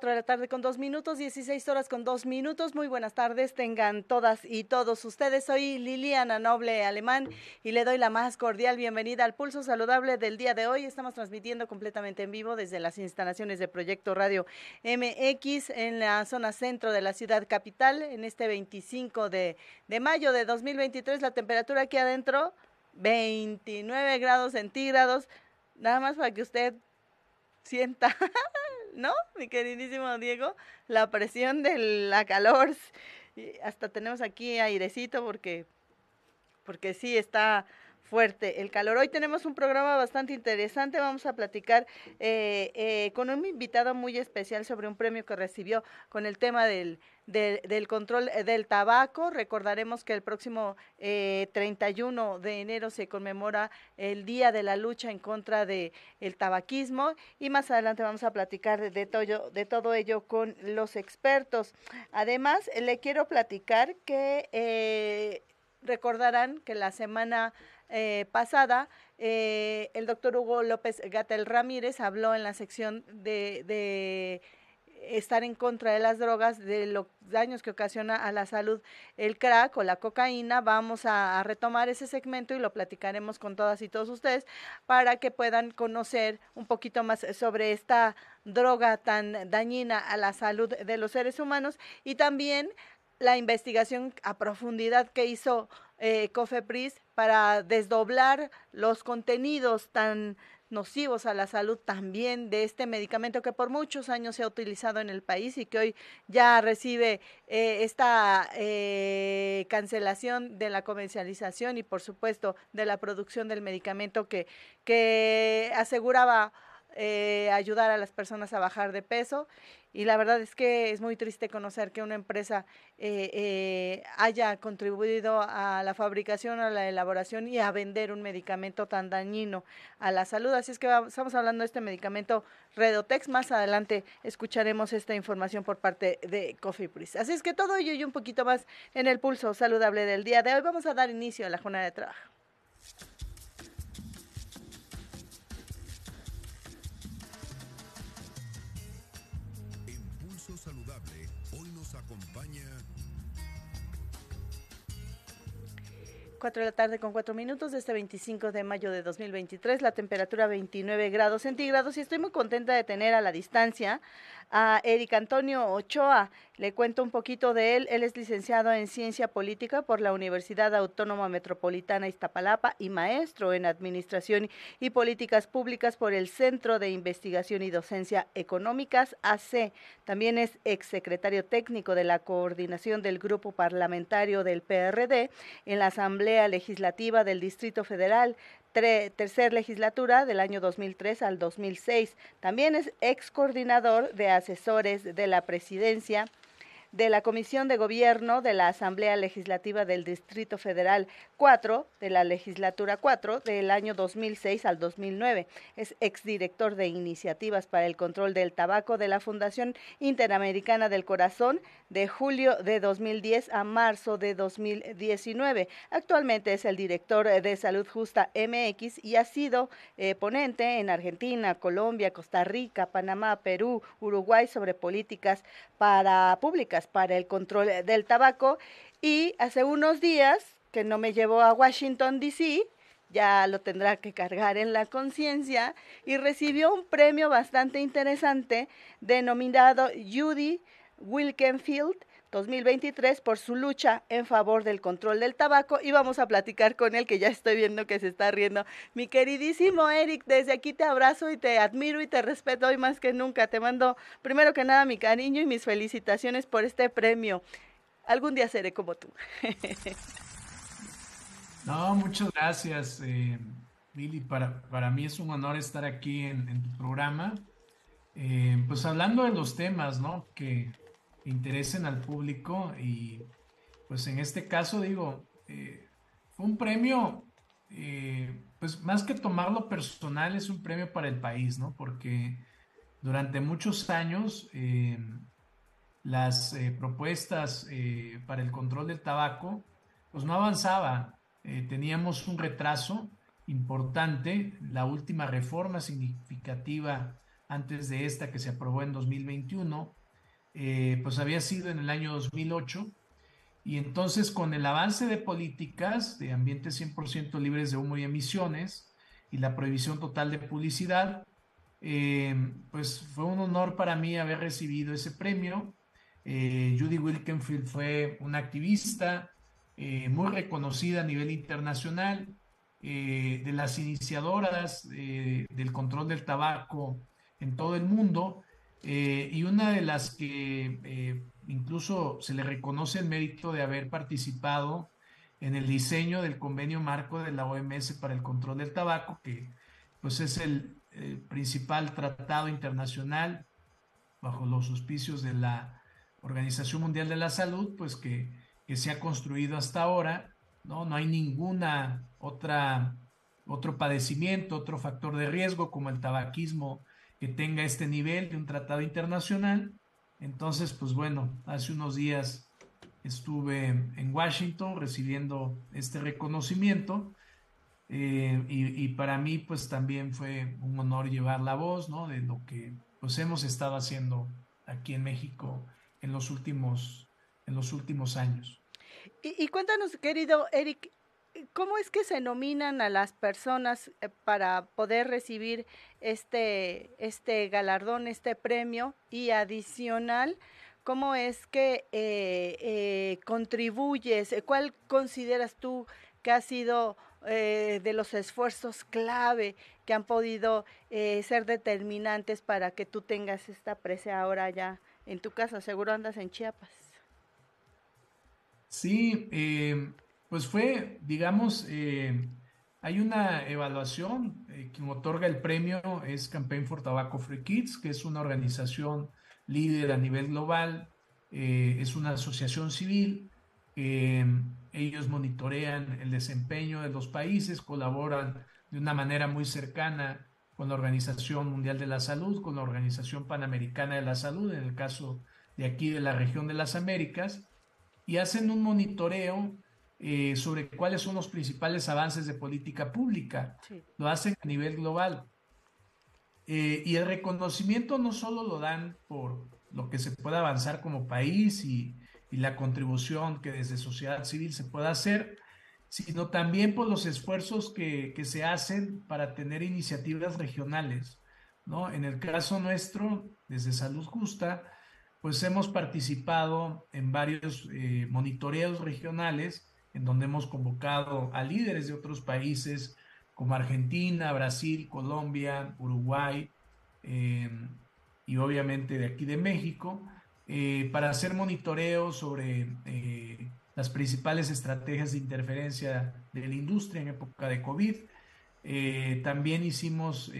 4 de la tarde con dos minutos, 16 horas con dos minutos. Muy buenas tardes, tengan todas y todos ustedes. Soy Liliana Noble Alemán y le doy la más cordial bienvenida al Pulso Saludable del día de hoy. Estamos transmitiendo completamente en vivo desde las instalaciones de Proyecto Radio MX en la zona centro de la ciudad capital en este 25 de, de mayo de 2023. La temperatura aquí adentro, 29 grados centígrados. Nada más para que usted sienta ¿no? Mi queridísimo Diego, la presión de la calor. Hasta tenemos aquí airecito porque, porque sí está fuerte el calor. Hoy tenemos un programa bastante interesante. Vamos a platicar eh, eh, con un invitado muy especial sobre un premio que recibió con el tema del, del, control eh, del tabaco. Recordaremos que el próximo 31 de enero se conmemora el Día de la Lucha en contra del el tabaquismo y más adelante vamos a platicar de, todo, de todo ello con los expertos. Además, le quiero platicar que recordarán que la semana eh, pasada, eh, el doctor Hugo López Gatel Ramírez habló en la sección de, de estar en contra de las drogas, de los daños que ocasiona a la salud el crack o la cocaína. Vamos a, a, retomar ese segmento y lo platicaremos con todas y todos ustedes para que puedan conocer un poquito más sobre esta droga tan dañina a la salud de los seres humanos y también la investigación a profundidad que hizo eh, COFEPRIS para desdoblar los contenidos tan nocivos a la salud también de este medicamento que por muchos años se ha utilizado en el país y que hoy ya recibe eh, esta eh, cancelación de la comercialización y por supuesto de la producción del medicamento que, que aseguraba eh, ayudar a las personas a bajar de peso y la verdad es que es muy triste conocer que una empresa eh, eh, haya contribuido a la fabricación, a la elaboración y a vender un medicamento tan dañino a la salud. Así es que vamos, estamos hablando de este medicamento Redotex. Más adelante escucharemos esta información por parte de Coffee Priest. Así es que todo ello y un poquito más en el pulso saludable del día de hoy. Vamos a dar inicio a la jornada de trabajo. 4 de la tarde con 4 minutos de este 25 de mayo de 2023, la temperatura 29 grados centígrados y estoy muy contenta de tener a la distancia a Eric Antonio Ochoa. Le cuento un poquito de él. Él es licenciado en Ciencia Política por la Universidad Autónoma Metropolitana Iztapalapa y maestro en Administración y Políticas Públicas por el Centro de Investigación y Docencia Económicas, AC. También es exsecretario técnico de la coordinación del Grupo Parlamentario del PRD en la Asamblea Legislativa del Distrito Federal tercer legislatura del año 2003 al 2006. También es ex coordinador de asesores de la presidencia de la Comisión de Gobierno de la Asamblea Legislativa del Distrito Federal 4 de la legislatura 4 del año 2006 al 2009. Es exdirector de Iniciativas para el Control del Tabaco de la Fundación Interamericana del Corazón de julio de 2010 a marzo de 2019. Actualmente es el director de Salud Justa MX y ha sido eh, ponente en Argentina, Colombia, Costa Rica, Panamá, Perú, Uruguay sobre políticas para públicas para el control del tabaco y hace unos días que no me llevó a Washington DC, ya lo tendrá que cargar en la conciencia y recibió un premio bastante interesante denominado Judy Wilkenfield 2023 por su lucha en favor del control del tabaco y vamos a platicar con él que ya estoy viendo que se está riendo. Mi queridísimo Eric, desde aquí te abrazo y te admiro y te respeto hoy más que nunca. Te mando primero que nada mi cariño y mis felicitaciones por este premio. Algún día seré como tú. no, muchas gracias, eh, Billy. Para, para mí es un honor estar aquí en, tu programa. Eh, pues hablando de los temas, ¿no? Que interesen al público y pues en este caso digo, eh, fue un premio, eh, pues más que tomarlo personal, es un premio para el país, ¿no? Porque durante muchos años eh, las propuestas para el control del tabaco, pues no avanzaban, teníamos un retraso importante, la última reforma significativa antes de esta que se aprobó en 2021, eh, pues había sido en el año 2008. Y entonces con el avance de políticas de ambientes 100% libres de humo y emisiones y la prohibición total de publicidad, eh, pues fue un honor para mí haber recibido ese premio. Eh, Judy Wilkenfield fue una activista muy reconocida a nivel internacional, de las iniciadoras del control del tabaco en todo el mundo eh, y una de las que eh, incluso se le reconoce el mérito de haber participado en el diseño del convenio marco de la OMS para el control del tabaco, que pues es el, principal tratado internacional bajo los auspicios de la Organización Mundial de la Salud, pues que, que se ha construido hasta ahora, ¿no? No hay ninguna otra, otro padecimiento, otro factor de riesgo como el tabaquismo que tenga este nivel de un tratado internacional. Entonces, pues bueno, hace unos días estuve en Washington recibiendo este reconocimiento eh, y, para mí pues también fue un honor llevar la voz, ¿no? De lo que pues hemos estado haciendo aquí en México en los últimos, en los últimos años. Y, cuéntanos, querido Eric, ¿Cómo es que se nominan a las personas eh, para poder recibir este, este galardón, este premio? Y adicional, ¿cómo es que eh, eh, contribuyes? ¿Cuál consideras tú que ha sido de los esfuerzos clave que han podido ser determinantes para que tú tengas esta presa ahora ya en tu casa? Seguro andas en Chiapas. Sí, pues fue, digamos, eh, hay una evaluación, eh, quien otorga el premio es Campaign for Tobacco Free Kids, que es una organización líder a nivel global, eh, es una asociación civil, ellos monitorean el desempeño de los países, colaboran de una manera muy cercana con la Organización Mundial de la Salud, con la Organización Panamericana de la Salud, en el caso de aquí de la región de las Américas, y hacen un monitoreo eh, sobre cuáles son los principales avances de política pública. Lo hacen a nivel global. Eh, y el reconocimiento no solo lo dan por lo que se pueda avanzar como país y, la contribución que desde sociedad civil se pueda hacer, sino también por los esfuerzos que, se hacen para tener iniciativas regionales. ¿no? En el caso nuestro, desde Salud Justa, pues hemos participado en varios eh, monitoreos regionales en donde hemos convocado a líderes de otros países como Argentina, Brasil, Colombia, Uruguay em, y obviamente de aquí de México, eh, para hacer monitoreo sobre eh, las principales estrategias de interferencia de la industria en época de COVID. Eh, también hicimos,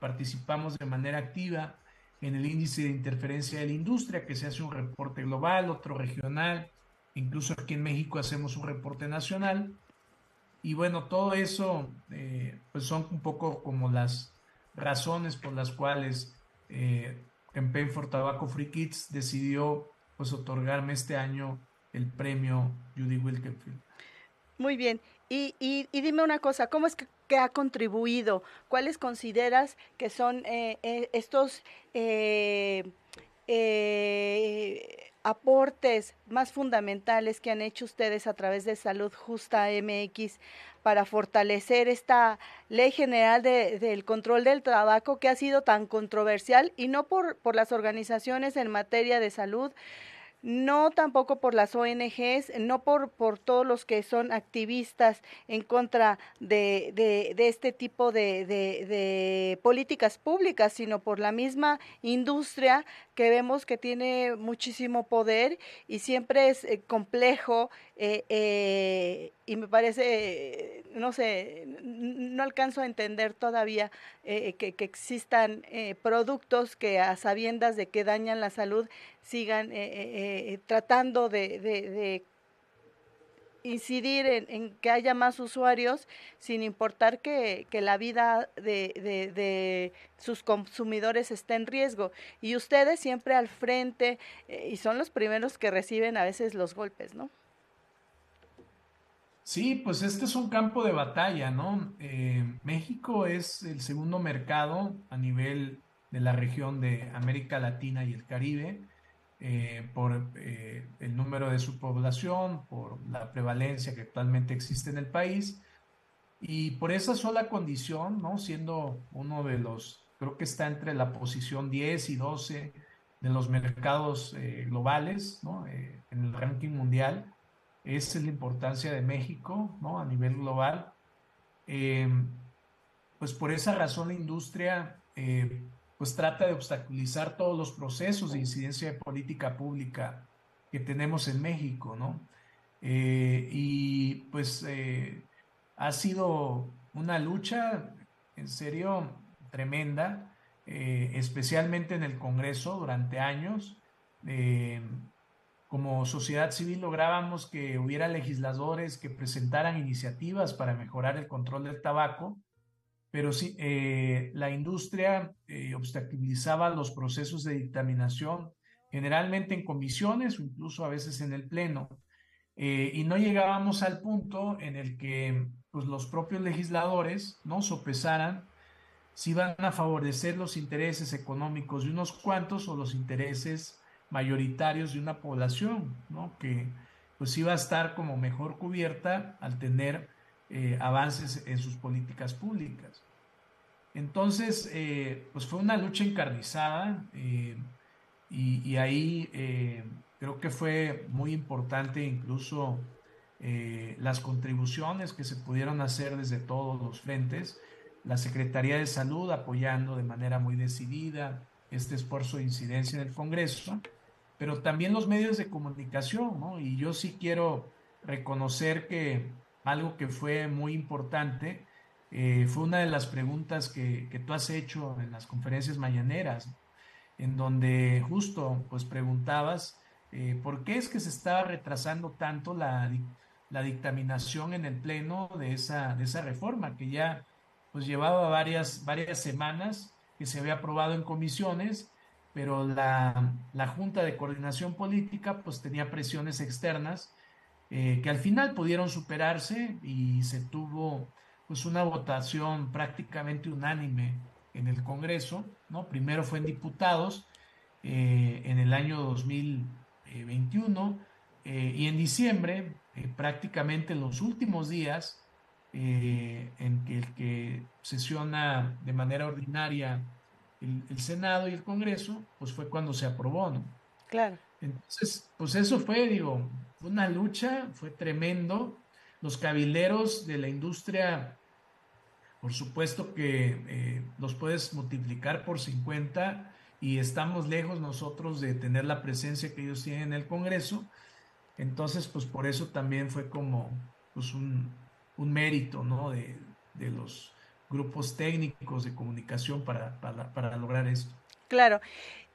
participamos de manera activa en el índice de interferencia de la industria, que se hace un reporte global, otro regional, Incluso aquí en México hacemos un reporte nacional. Y bueno, todo eso eh, pues son un poco como las razones por las cuales eh, Campaign for Tobacco Free Kids decidió pues otorgarme este año el premio Judy Wilkenfield. Muy bien. Y, y, dime una cosa, ¿cómo es que, ha contribuido? ¿Cuáles consideras que son eh, eh estos eh, aportes más fundamentales que han hecho ustedes a través de Salud Justa MX para fortalecer esta ley general del control del tabaco que ha sido tan controversial y no por, por las organizaciones en materia de salud, no tampoco por las ONGs, no por, por todos los que son activistas en contra de, de, este tipo de, de, políticas públicas, sino por la misma industria que vemos que tiene muchísimo poder y siempre es eh, complejo eh, eh, y me parece, no sé, no alcanzo a entender todavía que, que, existan productos que a sabiendas de que dañan la salud sigan tratando de, de incidir en, que haya más usuarios sin importar que, la vida de, sus consumidores esté en riesgo. Y ustedes siempre al frente eh, y son los primeros que reciben a veces los golpes, ¿no? Sí, pues este es un campo de batalla, ¿no? Eh, México es el segundo mercado a nivel de la región de América Latina y el Caribe eh, por eh, el número de su población, por la prevalencia que actualmente existe en el país y por esa sola condición, ¿no? siendo uno de los, creo que está entre la posición 10 y 12 de los mercados globales ¿no? en el ranking mundial, esa es la importancia de México ¿no? a nivel global. pues por esa razón la industria pues trata de obstaculizar todos los procesos de incidencia de política pública que tenemos en México, ¿no? Eh, y pues eh, ha sido una lucha en serio tremenda, eh, especialmente en el Congreso durante años. Como sociedad civil lográbamos que hubiera legisladores que presentaran iniciativas para mejorar el control del tabaco pero sí, eh, la industria eh, obstaculizaba los procesos de dictaminación, generalmente en comisiones o incluso a veces en el Pleno, eh, y no llegábamos al punto en el que pues, los propios legisladores no sopesaran si iban a favorecer los intereses económicos de unos cuantos o los intereses mayoritarios de una población, ¿no? que pues iba a estar como mejor cubierta al tener avances en sus políticas públicas. Entonces, eh, pues fue una lucha encarnizada eh, y, ahí eh, creo que fue muy importante incluso las contribuciones que se pudieron hacer desde todos los frentes, la Secretaría de Salud apoyando de manera muy decidida este esfuerzo de incidencia en el Congreso, pero también los medios de comunicación, ¿no? Y yo sí quiero reconocer que algo que fue muy importante, eh, fue una de las preguntas que, tú has hecho en las conferencias mañaneras, en donde justo pues preguntabas eh, por qué es que se estaba retrasando tanto la, dictaminación en el pleno de esa, de esa reforma, que ya pues llevaba varias, varias semanas que se había aprobado en comisiones, pero la, Junta de Coordinación Política pues tenía presiones externas eh, que al final pudieron superarse y se tuvo pues una votación prácticamente unánime en el Congreso, ¿no? Primero fue en diputados eh, en el año 2021 eh, y en diciembre, prácticamente en los últimos días, en que el que sesiona de manera ordinaria el, el, Senado y el Congreso, pues fue cuando se aprobó, ¿no? Claro. Entonces, pues eso fue, digo, una lucha, fue tremendo, los cabileros de la industria, por supuesto que eh, los puedes multiplicar por 50 y estamos lejos nosotros de tener la presencia que ellos tienen en el Congreso. Entonces, pues por eso también fue como pues un, mérito, ¿no? De, los grupos técnicos de comunicación para, para, para lograr esto. Claro.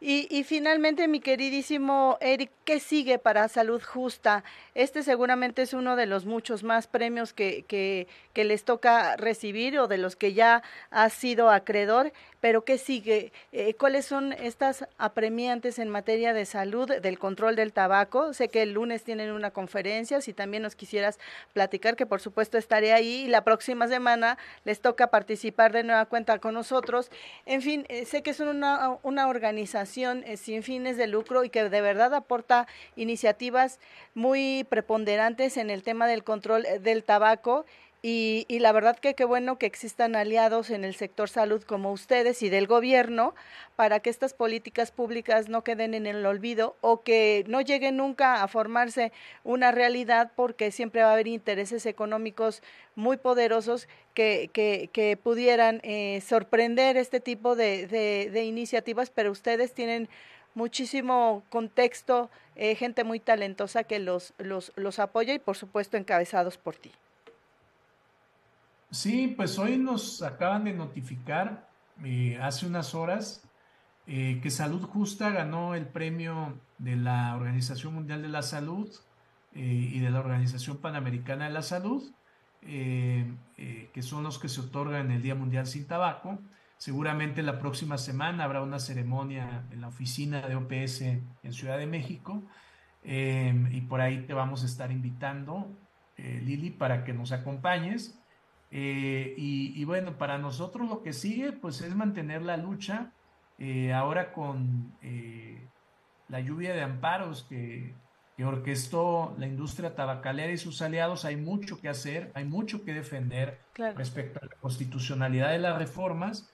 Y, y, finalmente, mi queridísimo Eric, ¿qué sigue para Salud Justa? Este seguramente es uno de los muchos más premios que, que, que les toca recibir o de los que ya ha sido acreedor, pero ¿qué sigue? Eh, ¿Cuáles son estas apremiantes en materia de salud, del control del tabaco? Sé que el lunes tienen una conferencia, si también nos quisieras platicar, que por supuesto estaré ahí y la próxima semana les toca participar de nueva cuenta con nosotros. En fin, eh, sé que es una, una organización eh, sin fines de lucro y que de verdad aporta iniciativas muy preponderantes en el tema del control eh, del tabaco y, y, la verdad que qué bueno que existan aliados en el sector salud como ustedes y del gobierno para que estas políticas públicas no queden en el olvido o que no lleguen nunca a formarse una realidad porque siempre va a haber intereses económicos muy poderosos que, que, que pudieran eh, sorprender este tipo de, iniciativas, pero ustedes tienen muchísimo contexto, eh, gente muy talentosa que los apoya y por supuesto encabezados por ti. Sí, pues hoy nos acaban de notificar eh, hace unas horas eh, que Salud Justa ganó el premio de la Organización Mundial de la Salud eh, y de la Organización Panamericana de la Salud, que son los que se otorgan el Día Mundial sin Tabaco. Seguramente la próxima semana habrá una ceremonia en la oficina de OPS en Ciudad de México y por ahí te vamos a estar invitando, Lili, para que nos acompañes. Eh, y, y, bueno, para nosotros lo que sigue pues es mantener la lucha eh, ahora con eh, la lluvia de amparos que, que, orquestó la industria tabacalera y sus aliados. Hay mucho que hacer, hay mucho que defender claro. respecto a la constitucionalidad de las reformas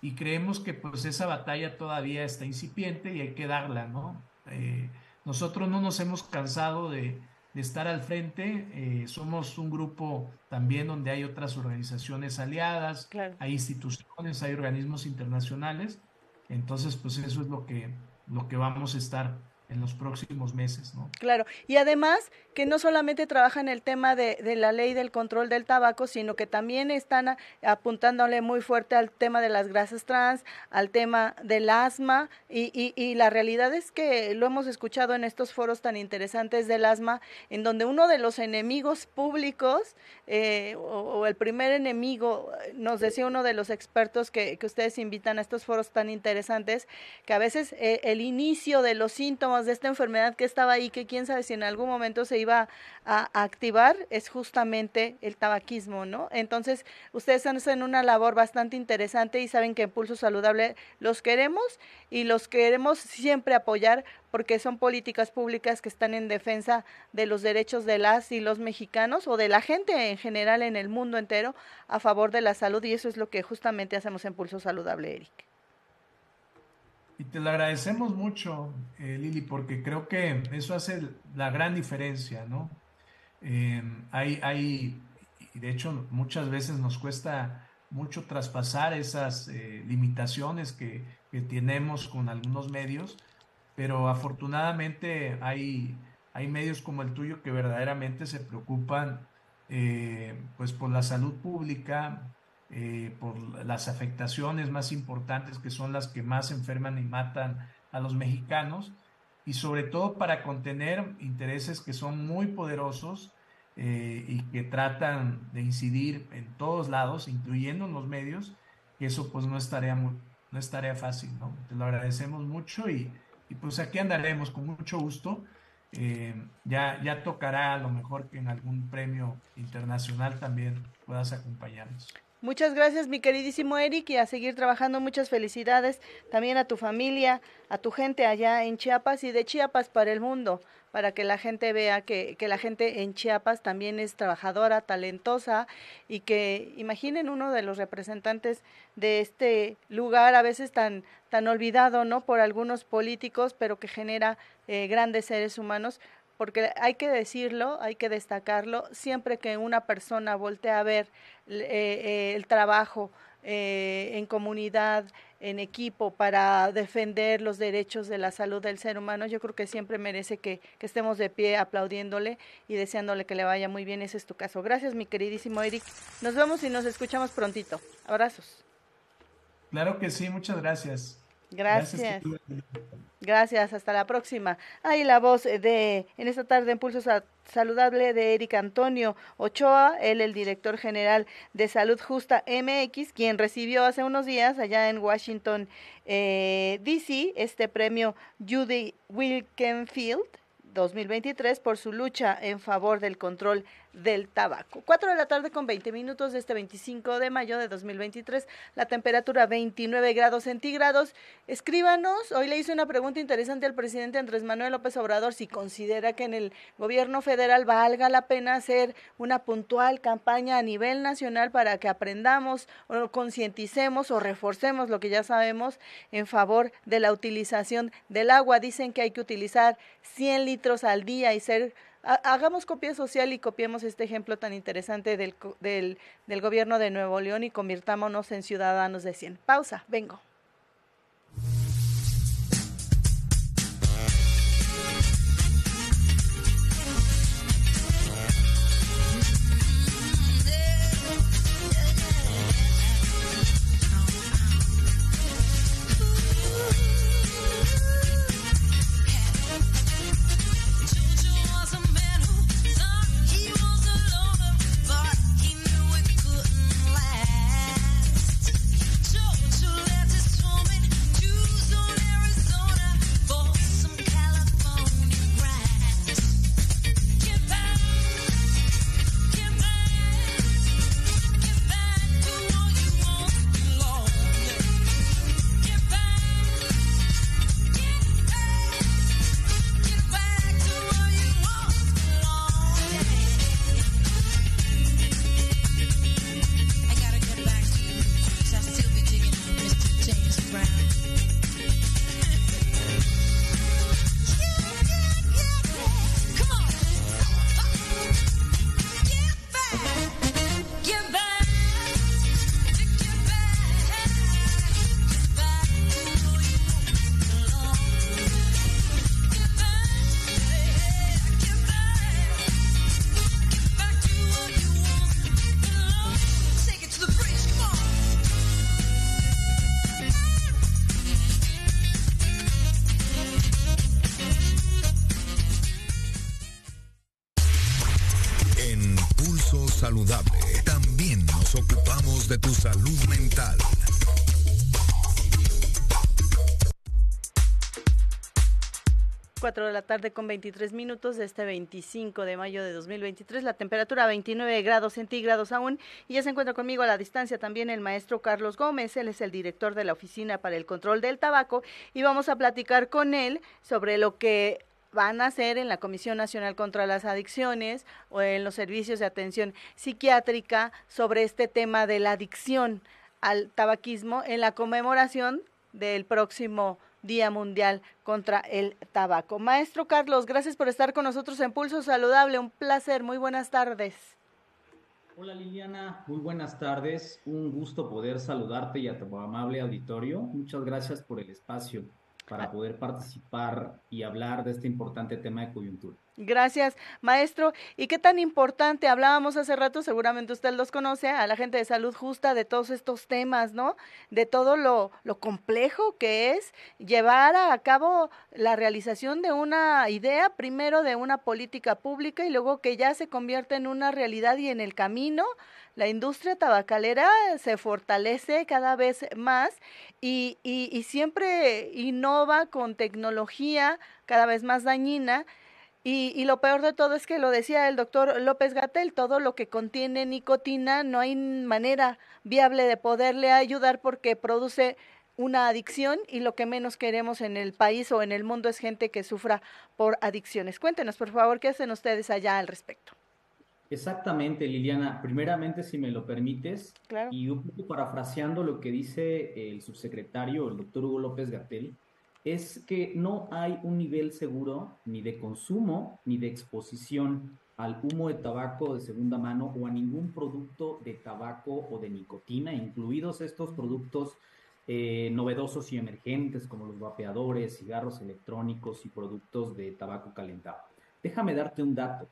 y creemos que pues esa batalla todavía está incipiente y hay que darla, ¿no? Eh, nosotros no nos hemos cansado de de estar al frente. Eh, somos un grupo también donde hay otras organizaciones aliadas, claro. hay instituciones, hay organismos internacionales. Entonces, pues eso es lo que, lo que vamos a estar en los próximos meses, ¿no? Claro, y además que no solamente trabajan el tema de, la ley del control del tabaco, sino que también están apuntándole muy fuerte al tema de las grasas trans, al tema del asma, y, la realidad es que lo hemos escuchado en estos foros tan interesantes del asma, en donde uno de los enemigos públicos, eh, o, el primer enemigo, nos decía uno de los expertos que, que ustedes invitan a estos foros tan interesantes, que a veces eh, el inicio de los síntomas de esta enfermedad que estaba ahí, que quién sabe si en algún momento se iba a, activar es justamente el tabaquismo, ¿no? Entonces, ustedes hacen una labor bastante interesante y saben que en Pulso Saludable los queremos y los queremos siempre apoyar porque son políticas públicas que están en defensa de los derechos de las y los mexicanos o de la gente en general en el mundo entero a favor de la salud y eso es lo que justamente hacemos en Pulso Saludable, Eric. Y te lo agradecemos mucho, eh, Lili, porque creo que eso hace la gran diferencia, ¿no? Eh, hay, hay, y de hecho muchas veces nos cuesta mucho traspasar esas eh, limitaciones que, que, tenemos con algunos medios, pero afortunadamente hay, hay medios como el tuyo que verdaderamente se preocupan eh, pues por la salud pública, eh, por las afectaciones más importantes que son las que más enferman y matan a los mexicanos y sobre todo para contener intereses que son muy poderosos eh, y que tratan de incidir en todos lados, incluyendo en los medios, que eso pues no es tarea, muy, no es tarea fácil, ¿no? Te lo agradecemos mucho y, y pues aquí andaremos con mucho gusto. Eh, ya, ya tocará a lo mejor que en algún premio internacional también puedas acompañarnos. Muchas gracias, mi queridísimo Eric, y a seguir trabajando. Muchas felicidades también a tu familia, a tu gente allá en Chiapas y de Chiapas para el mundo, para que la gente vea que, que la gente en Chiapas también es trabajadora, talentosa y que imaginen uno de los representantes de este lugar, a veces tan, tan olvidado, ¿no? Por algunos políticos, pero que genera eh, grandes seres humanos porque hay que decirlo, hay que destacarlo, siempre que una persona voltea a ver eh, eh, el trabajo eh, en comunidad, en equipo, para defender los derechos de la salud del ser humano, yo creo que siempre merece que, que, estemos de pie aplaudiéndole y deseándole que le vaya muy bien. Ese es tu caso. Gracias, mi queridísimo Eric. Nos vemos y nos escuchamos prontito. Abrazos. Claro que sí, muchas gracias. Gracias. Gracias, hasta la próxima. Ahí la voz de, en esta tarde en Pulso Saludable de Eric Antonio Ochoa, él el director general de Salud Justa MX, quien recibió hace unos días allá en Washington, eh, D.C., este premio Judy Wilkenfield 2023 por su lucha en favor del control del tabaco. 4 de la tarde con 20 minutos este 25 de mayo de 2023, la temperatura 29 grados centígrados. Escríbanos, hoy le hice una pregunta interesante al presidente Andrés Manuel López Obrador si considera que en el gobierno federal valga la pena hacer una puntual campaña a nivel nacional para que aprendamos o concienticemos o reforcemos lo que ya sabemos en favor de la utilización del agua. Dicen que hay que utilizar 100 litros al día y ser hagamos copia social y copiemos este ejemplo tan interesante del, del, del gobierno de Nuevo León y convirtámonos en ciudadanos de 100. Pausa, vengo. De la tarde con 23 minutos de este 25 de mayo de 2023. La temperatura 29 grados centígrados aún. Y ya se encuentra conmigo a la distancia también el maestro Carlos Gómez. Él es el director de la Oficina para el Control del Tabaco. Y vamos a platicar con él sobre lo que van a hacer en la Comisión Nacional contra las Adicciones o en los servicios de atención psiquiátrica sobre este tema de la adicción al tabaquismo en la conmemoración del próximo Día Mundial contra el Tabaco. Maestro Carlos, gracias por estar con nosotros en Pulso Saludable. Un placer, muy buenas tardes. Hola Liliana, muy buenas tardes. Un gusto poder saludarte y a tu amable auditorio. Muchas gracias por el espacio para poder participar y hablar de este importante tema de coyuntura. Gracias, maestro. ¿Y qué tan importante hablábamos hace rato? Seguramente usted los conoce, a la gente de salud justa, de todos estos temas, ¿no? De todo lo, lo complejo que es llevar a cabo la realización de una idea, primero de una política pública y luego que ya se convierte en una realidad y en el camino la industria tabacalera se fortalece cada vez más y, y, siempre innova con tecnología cada vez más dañina. Y, y, lo peor de todo es que lo decía el doctor López Gatel, todo lo que contiene nicotina no hay manera viable de poderle ayudar porque produce una adicción y lo que menos queremos en el país o en el mundo es gente que sufra por adicciones. Cuéntenos, por favor, qué hacen ustedes allá al respecto. Exactamente, Liliana. Primeramente, si me lo permites, y un poco parafraseando lo que dice el subsecretario, el doctor Hugo López Gatel, es que no hay un nivel seguro ni de consumo ni de exposición al humo de tabaco de segunda mano o a ningún producto de tabaco o de nicotina, incluidos estos productos eh, novedosos y emergentes como los vapeadores, cigarros electrónicos y productos de tabaco calentado. Déjame darte un dato.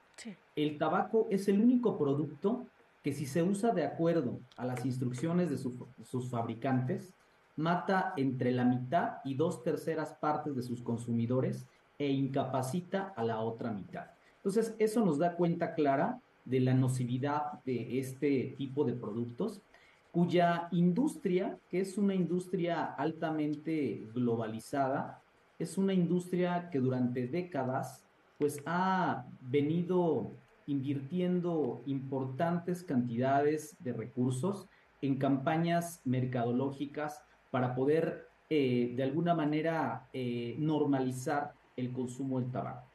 El tabaco es el único producto que si se usa de acuerdo a las instrucciones de sus fabricantes, mata entre la mitad y dos terceras partes de sus consumidores e incapacita a la otra mitad. Entonces, eso nos da cuenta clara de la nocividad de este tipo de productos, cuya industria, que es una industria altamente globalizada, es una industria que durante décadas pues ha venido invirtiendo importantes cantidades de recursos en campañas mercadológicas para poder eh, de alguna manera eh, normalizar el consumo del tabaco.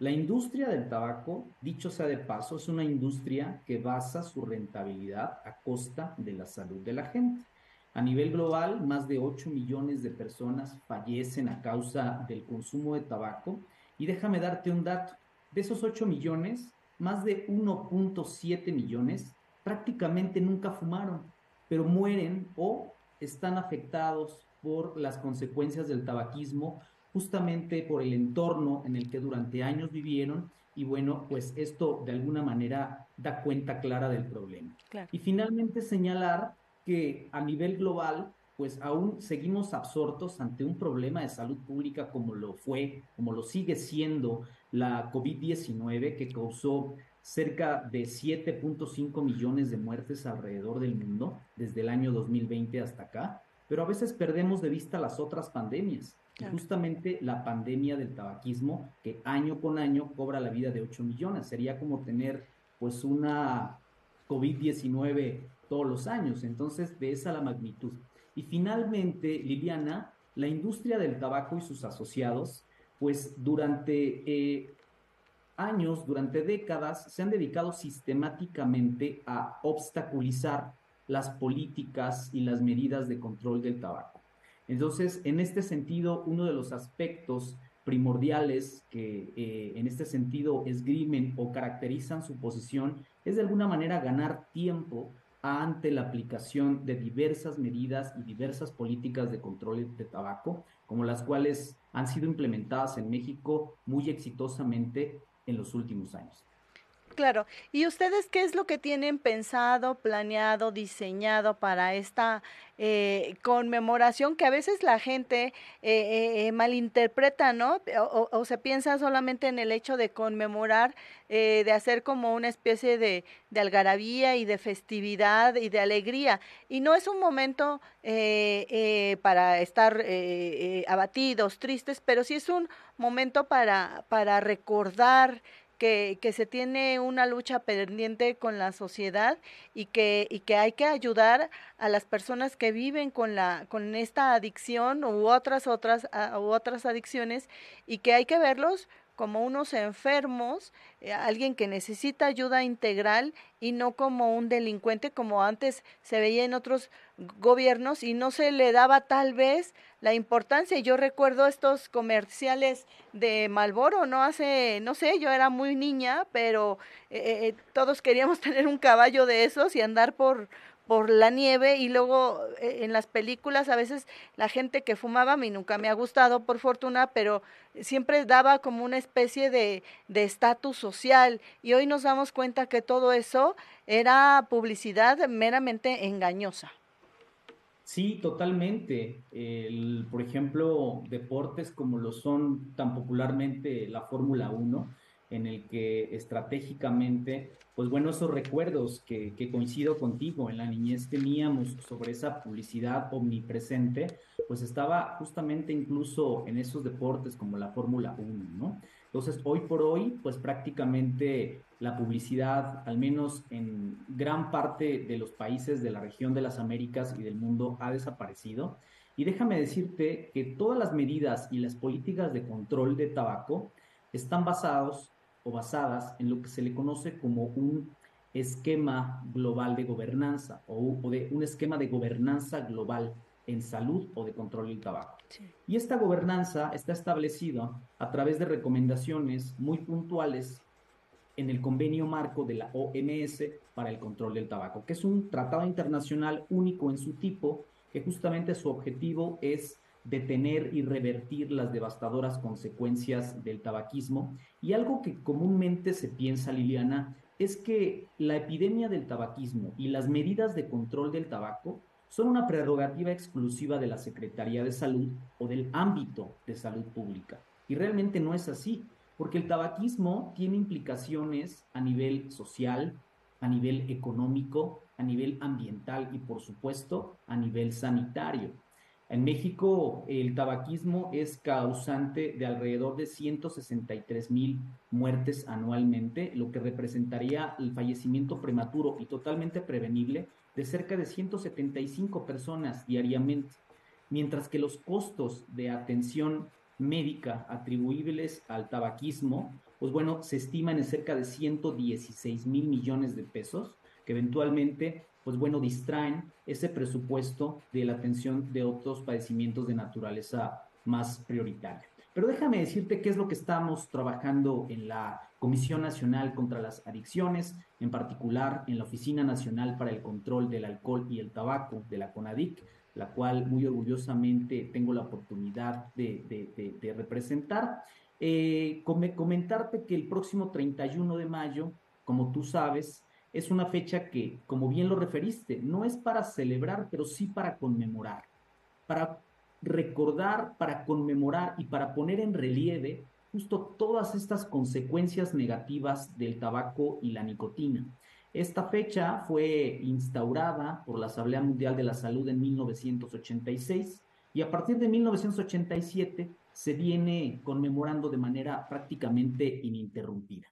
La industria del tabaco, dicho sea de paso, es una industria que basa su rentabilidad a costa de la salud de la gente. A nivel global, más de 8 millones de personas fallecen a causa del consumo de tabaco. Y déjame darte un dato. De esos 8 millones, más de 1.7 millones prácticamente nunca fumaron, pero mueren o están afectados por las consecuencias del tabaquismo justamente por el entorno en el que durante años vivieron y bueno, pues esto de alguna manera da cuenta clara del problema. Y finalmente señalar que a nivel global, pues aún seguimos absortos ante un problema de salud pública como lo fue, como lo sigue siendo la COVID-19, que causó cerca de 7.5 millones de muertes alrededor del mundo desde el año 2020 hasta acá, pero a veces perdemos de vista las otras pandemias justamente la pandemia del tabaquismo, que año con año cobra la vida de 8 millones. Sería como tener pues una COVID-19 todos los años. Entonces, de esa la magnitud. Y finalmente, Liliana, la industria del tabaco y sus asociados, pues durante eh, años, durante décadas, se han dedicado sistemáticamente a obstaculizar las políticas y las medidas de control del tabaco. Entonces, en este sentido, uno de los aspectos primordiales que eh, en este sentido esgrimen o caracterizan su posición es de alguna manera ganar tiempo ante la aplicación de diversas medidas y diversas políticas de control de tabaco, como las cuales han sido implementadas en México muy exitosamente en los últimos años. Claro. ¿Y ustedes qué es lo que tienen pensado, planeado, diseñado para esta eh, conmemoración que a veces la gente eh, eh, malinterpreta, ¿no? O, se piensa solamente en el hecho de conmemorar, de hacer como una especie de, de, algarabía y de festividad y de alegría. Y no es un momento para estar abatidos, tristes, pero sí es un momento para, para recordar que, se tiene una lucha pendiente con la sociedad y que, y que hay que ayudar a las personas que viven con, la, con esta adicción u otras, otras, u otras adicciones y que hay que verlos como unos enfermos, eh, alguien que necesita ayuda integral y no como un delincuente como antes se veía en otros gobiernos y no se le daba tal vez la importancia. Yo recuerdo estos comerciales de Malboro, no hace, no sé, yo era muy niña, pero eh, eh, todos queríamos tener un caballo de esos y andar por por la nieve y luego eh, en las películas a veces la gente que fumaba a mí nunca me ha gustado por fortuna, pero siempre daba como una especie de estatus social y hoy nos damos cuenta que todo eso era publicidad meramente engañosa. Sí, totalmente. El, por ejemplo, deportes como lo son tan popularmente la Fórmula 1, en el que estratégicamente, pues bueno, esos recuerdos que, que, coincido contigo, en la niñez teníamos sobre esa publicidad omnipresente, pues estaba justamente incluso en esos deportes como la Fórmula 1, ¿no? Entonces, hoy por hoy, pues prácticamente la publicidad, al menos en gran parte de los países de la región de las Américas y del mundo, ha desaparecido. Y déjame decirte que todas las medidas y las políticas de control de tabaco están basados o basadas en lo que se le conoce como un esquema global de gobernanza o, de un esquema de gobernanza global en salud o de control del tabaco. Y esta gobernanza está establecida a través de recomendaciones muy puntuales en el convenio marco de la OMS para el control del tabaco, que es un tratado internacional único en su tipo, que justamente su objetivo es detener y revertir las devastadoras consecuencias del tabaquismo. Y algo que comúnmente se piensa, Liliana, es que la epidemia del tabaquismo y las medidas de control del tabaco son una prerrogativa exclusiva de la Secretaría de Salud o del ámbito de salud pública. Y realmente no es así, porque el tabaquismo tiene implicaciones a nivel social, a nivel económico, a nivel ambiental y por supuesto a nivel sanitario. En México, el tabaquismo es causante de alrededor de 163 mil muertes anualmente, lo que representaría el fallecimiento prematuro y totalmente prevenible de cerca de 175 personas diariamente, mientras que los costos de atención médica atribuibles al tabaquismo, pues bueno, se estiman en cerca de 116 mil millones de pesos, que eventualmente pues bueno, distraen ese presupuesto de la atención de otros padecimientos de naturaleza más prioritaria. Pero déjame decirte qué es lo que estamos trabajando en la Comisión Nacional contra las Adicciones, en particular en la Oficina Nacional para el Control del Alcohol y el Tabaco de la CONADIC, la cual muy orgullosamente tengo la oportunidad de, representar. Eh, comentarte que el próximo 31 de mayo, como tú sabes, es una fecha que, como bien lo referiste, no es para celebrar, pero sí para conmemorar, para recordar, para conmemorar y para poner en relieve justo todas estas consecuencias negativas del tabaco y la nicotina. Esta fecha fue instaurada por la Asamblea Mundial de la Salud en 1986 y a partir de 1987 se viene conmemorando de manera prácticamente ininterrumpida.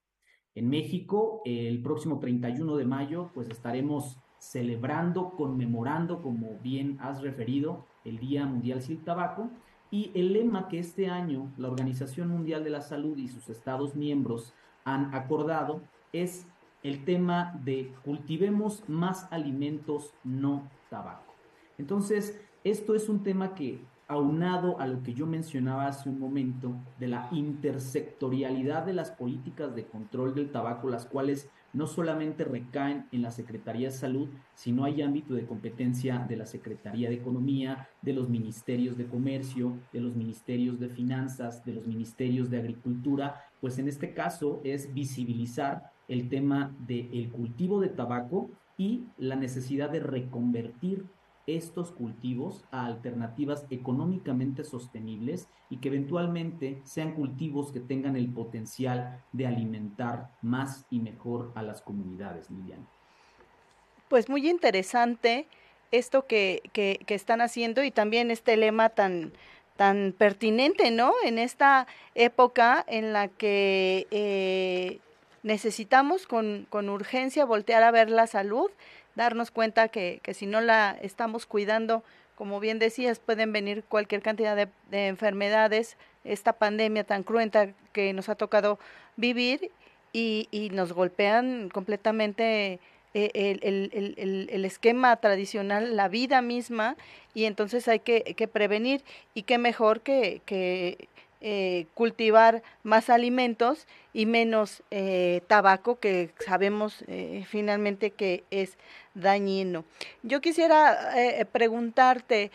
En México, el próximo 31 de mayo, pues estaremos celebrando, conmemorando, como bien has referido, el Día Mundial sin Tabaco. Y el lema que este año la Organización Mundial de la Salud y sus Estados miembros han acordado es el tema de cultivemos más alimentos no tabaco. Entonces, esto es un tema que aunado a lo que yo mencionaba hace un momento de la intersectorialidad de las políticas de control del tabaco, las cuales no solamente recaen en la Secretaría de Salud, sino hay ámbito de competencia de la Secretaría de Economía, de los ministerios de Comercio, de los ministerios de Finanzas, de los ministerios de Agricultura, pues en este caso es visibilizar el tema del cultivo de tabaco y la necesidad de reconvertir estos cultivos a alternativas económicamente sostenibles y que eventualmente sean cultivos que tengan el potencial de alimentar más y mejor a las comunidades, Liliana. Pues muy interesante esto que, que, están haciendo y también este lema tan, tan pertinente, ¿no? En esta época en la que eh, necesitamos con, con urgencia voltear a ver la salud darnos cuenta que, que si no la estamos cuidando, como bien decías, pueden venir cualquier cantidad de, enfermedades, esta pandemia tan cruenta que nos ha tocado vivir y, y nos golpean completamente eh, el, el, el, el, esquema tradicional, la vida misma, y entonces hay que, que prevenir. Y qué mejor que, que eh, cultivar más alimentos y menos eh, tabaco que sabemos eh, finalmente que es dañino. Yo quisiera preguntarte,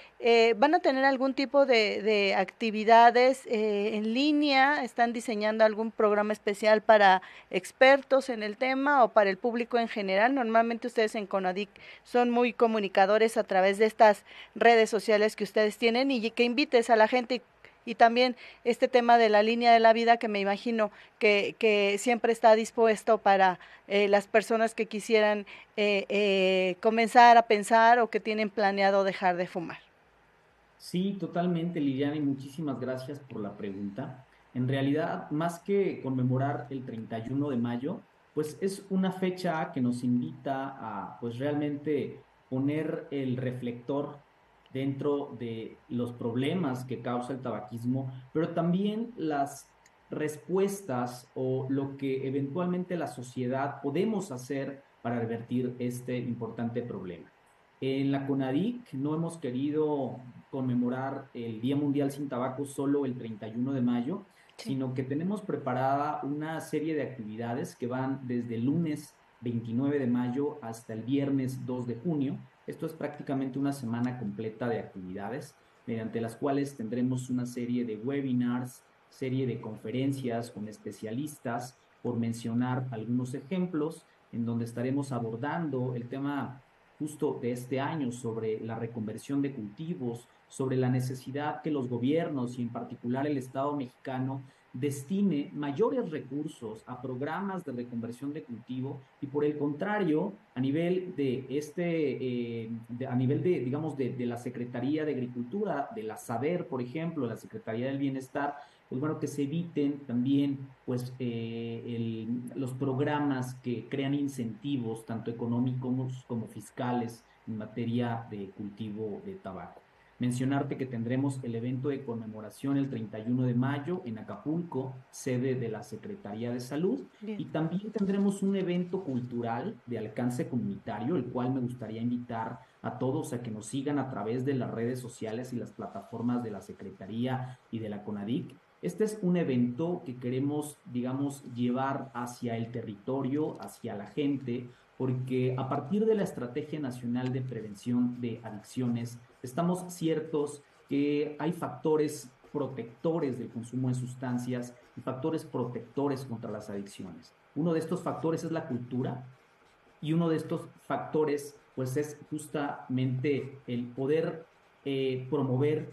¿van a tener algún tipo de, de actividades en línea? ¿Están diseñando algún programa especial para expertos en el tema o para el público en general? Normalmente ustedes en CONADIC son muy comunicadores a través de estas redes sociales que ustedes tienen y que invites a la gente y también este tema de la línea de la vida que me imagino que, que siempre está dispuesto para eh, las personas que quisieran eh, eh, comenzar a pensar o que tienen planeado dejar de fumar. Sí, totalmente, Liliana, y muchísimas gracias por la pregunta. En realidad, más que conmemorar el 31 de mayo, pues es una fecha que nos invita a pues realmente poner el reflector dentro de los problemas que causa el tabaquismo, pero también las respuestas o lo que eventualmente la sociedad podemos hacer para revertir este importante problema. En la CONADIC no hemos querido conmemorar el Día Mundial sin Tabaco solo el 31 de mayo, sino que tenemos preparada una serie de actividades que van desde el lunes 29 de mayo hasta el viernes 2 de junio, esto es prácticamente una semana completa de actividades, mediante las cuales tendremos una serie de webinars, serie de conferencias con especialistas, por mencionar algunos ejemplos, en donde estaremos abordando el tema justo de este año sobre la reconversión de cultivos, sobre la necesidad que los gobiernos y en particular el Estado mexicano destine mayores recursos a programas de reconversión de cultivo y por el contrario, a nivel de este, eh, a nivel de, digamos, de, la Secretaría de Agricultura, de la SADER, por ejemplo, la Secretaría del Bienestar, pues bueno, que se eviten también pues eh, los programas que crean incentivos tanto económicos como fiscales en materia de cultivo de tabaco. Mencionarte que tendremos el evento de conmemoración el 31 de mayo en Acapulco, sede de la Secretaría de Salud, y también tendremos un evento cultural de alcance comunitario, el cual me gustaría invitar a todos a que nos sigan a través de las redes sociales y las plataformas de la Secretaría y de la CONADIC. Este es un evento que queremos, digamos, llevar hacia el territorio, hacia la gente, porque a partir de la Estrategia Nacional de Prevención de Adicciones, estamos ciertos que hay factores protectores del consumo de sustancias y factores protectores contra las adicciones. Uno de estos factores es la cultura y uno de estos factores pues es justamente el poder eh, promover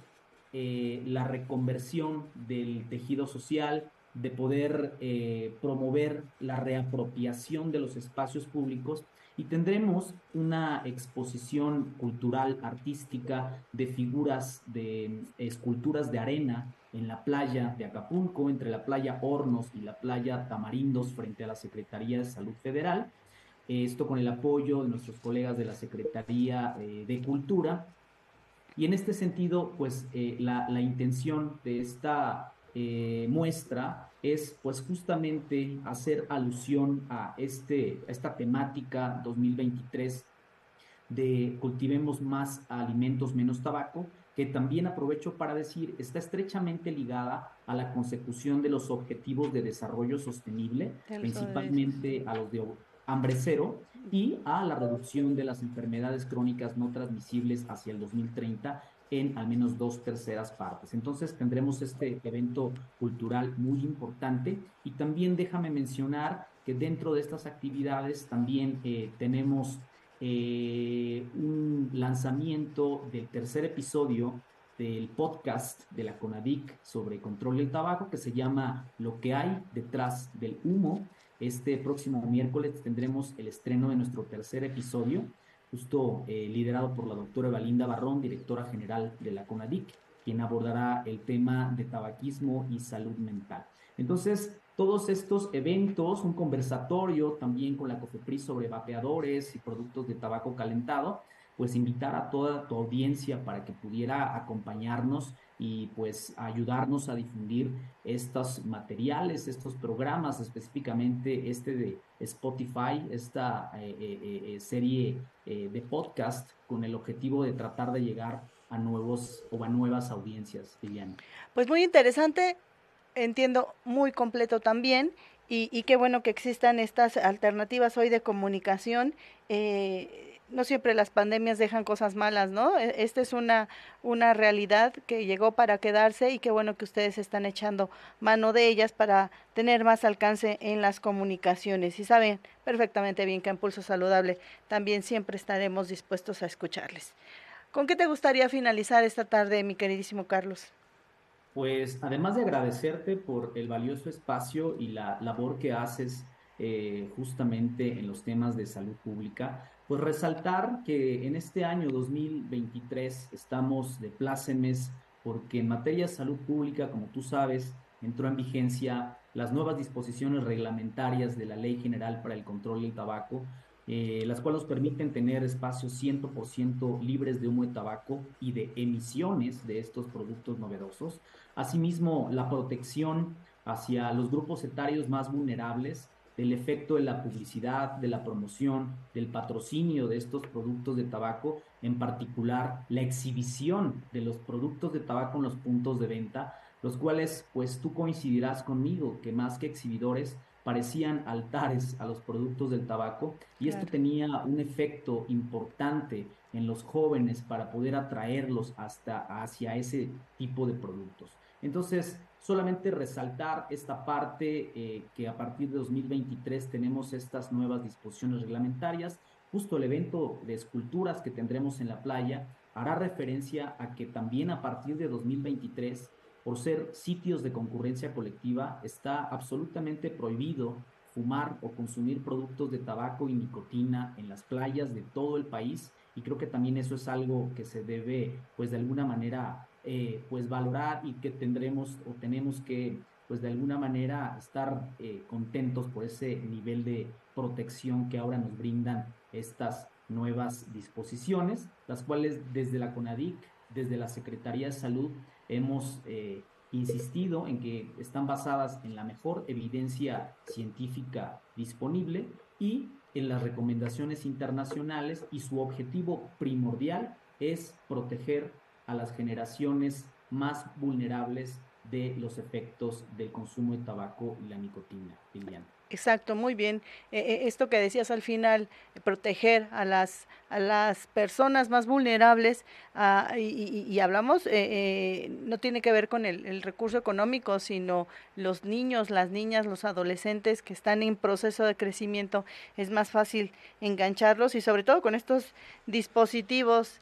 eh, la reconversión del tejido social, de poder eh, promover la reapropiación de los espacios públicos y tendremos una exposición cultural artística de figuras de esculturas de arena en la playa de Acapulco, entre la playa Hornos y la playa Tamarindos frente a la Secretaría de Salud Federal. Esto con el apoyo de nuestros colegas de la Secretaría eh, de Cultura. Y en este sentido, pues eh, la, la intención de esta eh, muestra es pues justamente hacer alusión a, este, esta temática 2023 de cultivemos más alimentos, menos tabaco, que también aprovecho para decir está estrechamente ligada a la consecución de los objetivos de desarrollo sostenible, principalmente a los de hambre cero y a la reducción de las enfermedades crónicas no transmisibles hacia el 2030 en al menos dos terceras partes. Entonces tendremos este evento cultural muy importante y también déjame mencionar que dentro de estas actividades también eh, tenemos eh, un lanzamiento del tercer episodio del podcast de la CONADIC sobre control del tabaco que se llama Lo que hay detrás del humo. Este próximo miércoles tendremos el estreno de nuestro tercer episodio justo eh, liderado por la doctora Valinda Barrón, directora general de la CONADIC, quien abordará el tema de tabaquismo y salud mental. Entonces, todos estos eventos, un conversatorio también con la COFEPRIS sobre vapeadores y productos de tabaco calentado, pues invitar a toda tu audiencia para que pudiera acompañarnos y pues ayudarnos a difundir estos materiales, estos programas, específicamente este de Spotify, esta eh, eh, eh, serie de podcast con el objetivo de tratar de llegar a nuevos o a nuevas audiencias, Liliana. Pues muy interesante, entiendo muy completo también y, qué bueno que existan estas alternativas hoy de comunicación. No siempre las pandemias dejan cosas malas, ¿no? E, esta es una, una realidad que llegó para quedarse y qué bueno que ustedes están echando mano de ellas para tener más alcance en las comunicaciones. Y saben perfectamente bien que en Pulso Saludable también siempre estaremos dispuestos a escucharles. ¿Con qué te gustaría finalizar esta tarde, mi queridísimo Carlos? Pues además de agradecerte por el valioso espacio y la labor que haces eh, justamente en los temas de salud pública, pues resaltar que en este año 2023 estamos de plácemes porque en materia de salud pública, como tú sabes, entró en vigencia las nuevas disposiciones reglamentarias de la Ley General para el Control del Tabaco, eh, las cuales nos permiten tener espacios 100% libres de humo de tabaco y de emisiones de estos productos novedosos. Asimismo, la protección hacia los grupos etarios más vulnerables del efecto de la publicidad, de la promoción, del patrocinio de estos productos de tabaco, en particular la exhibición de los productos de tabaco en los puntos de venta, los cuales pues tú coincidirás conmigo que más que exhibidores parecían altares a los productos del tabaco y esto tenía un efecto importante en los jóvenes para poder atraerlos hasta hacia ese tipo de productos. Entonces, Solamente resaltar esta parte eh, que a partir de 2023 tenemos estas nuevas disposiciones reglamentarias. Justo el evento de esculturas que tendremos en la playa hará referencia a que también a partir de 2023 por ser sitios de concurrencia colectiva, está absolutamente prohibido fumar o consumir productos de tabaco y nicotina en las playas de todo el país y creo que también eso es algo que se debe pues de alguna manera eh, pues valorar y que tendremos o tenemos que pues de alguna manera estar eh, contentos por ese nivel de protección que ahora nos brindan estas nuevas disposiciones, las cuales desde la CONADIC, desde la Secretaría de Salud, hemos eh, insistido en que están basadas en la mejor evidencia científica disponible y en las recomendaciones internacionales y su objetivo primordial es proteger a las generaciones más vulnerables de los efectos del consumo de tabaco y la nicotina, Liliana. Exacto, muy bien. Eh, eh, esto que decías al final, proteger a las, a las personas más vulnerables, ah, y, hablamos, eh, no tiene que ver con el, recurso económico, sino los niños, las niñas, los adolescentes que están en proceso de crecimiento, es más fácil engancharlos y sobre todo con estos dispositivos